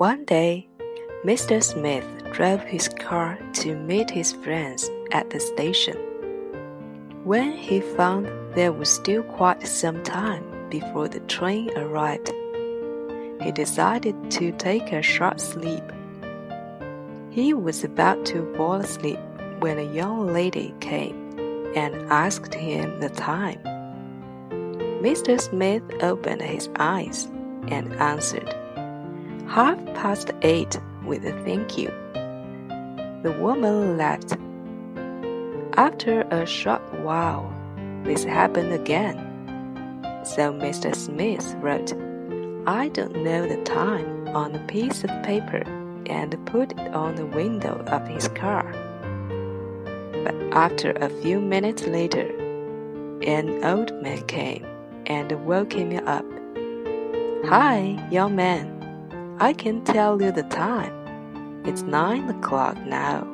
One day, Mr. Smith drove his car to meet his friends at the station. When he found there was still quite some time before the train arrived, he decided to take a short sleep. He was about to fall asleep when a young lady came and asked him the time. Mr. Smith opened his eyes and answered, Half past eight with a thank you. The woman left. After a short while, this happened again. So Mr. Smith wrote, I don't know the time on a piece of paper and put it on the window of his car. But after a few minutes later, an old man came and woke him up. Hi, young man, I can tell you the time. It's nine o'clock now.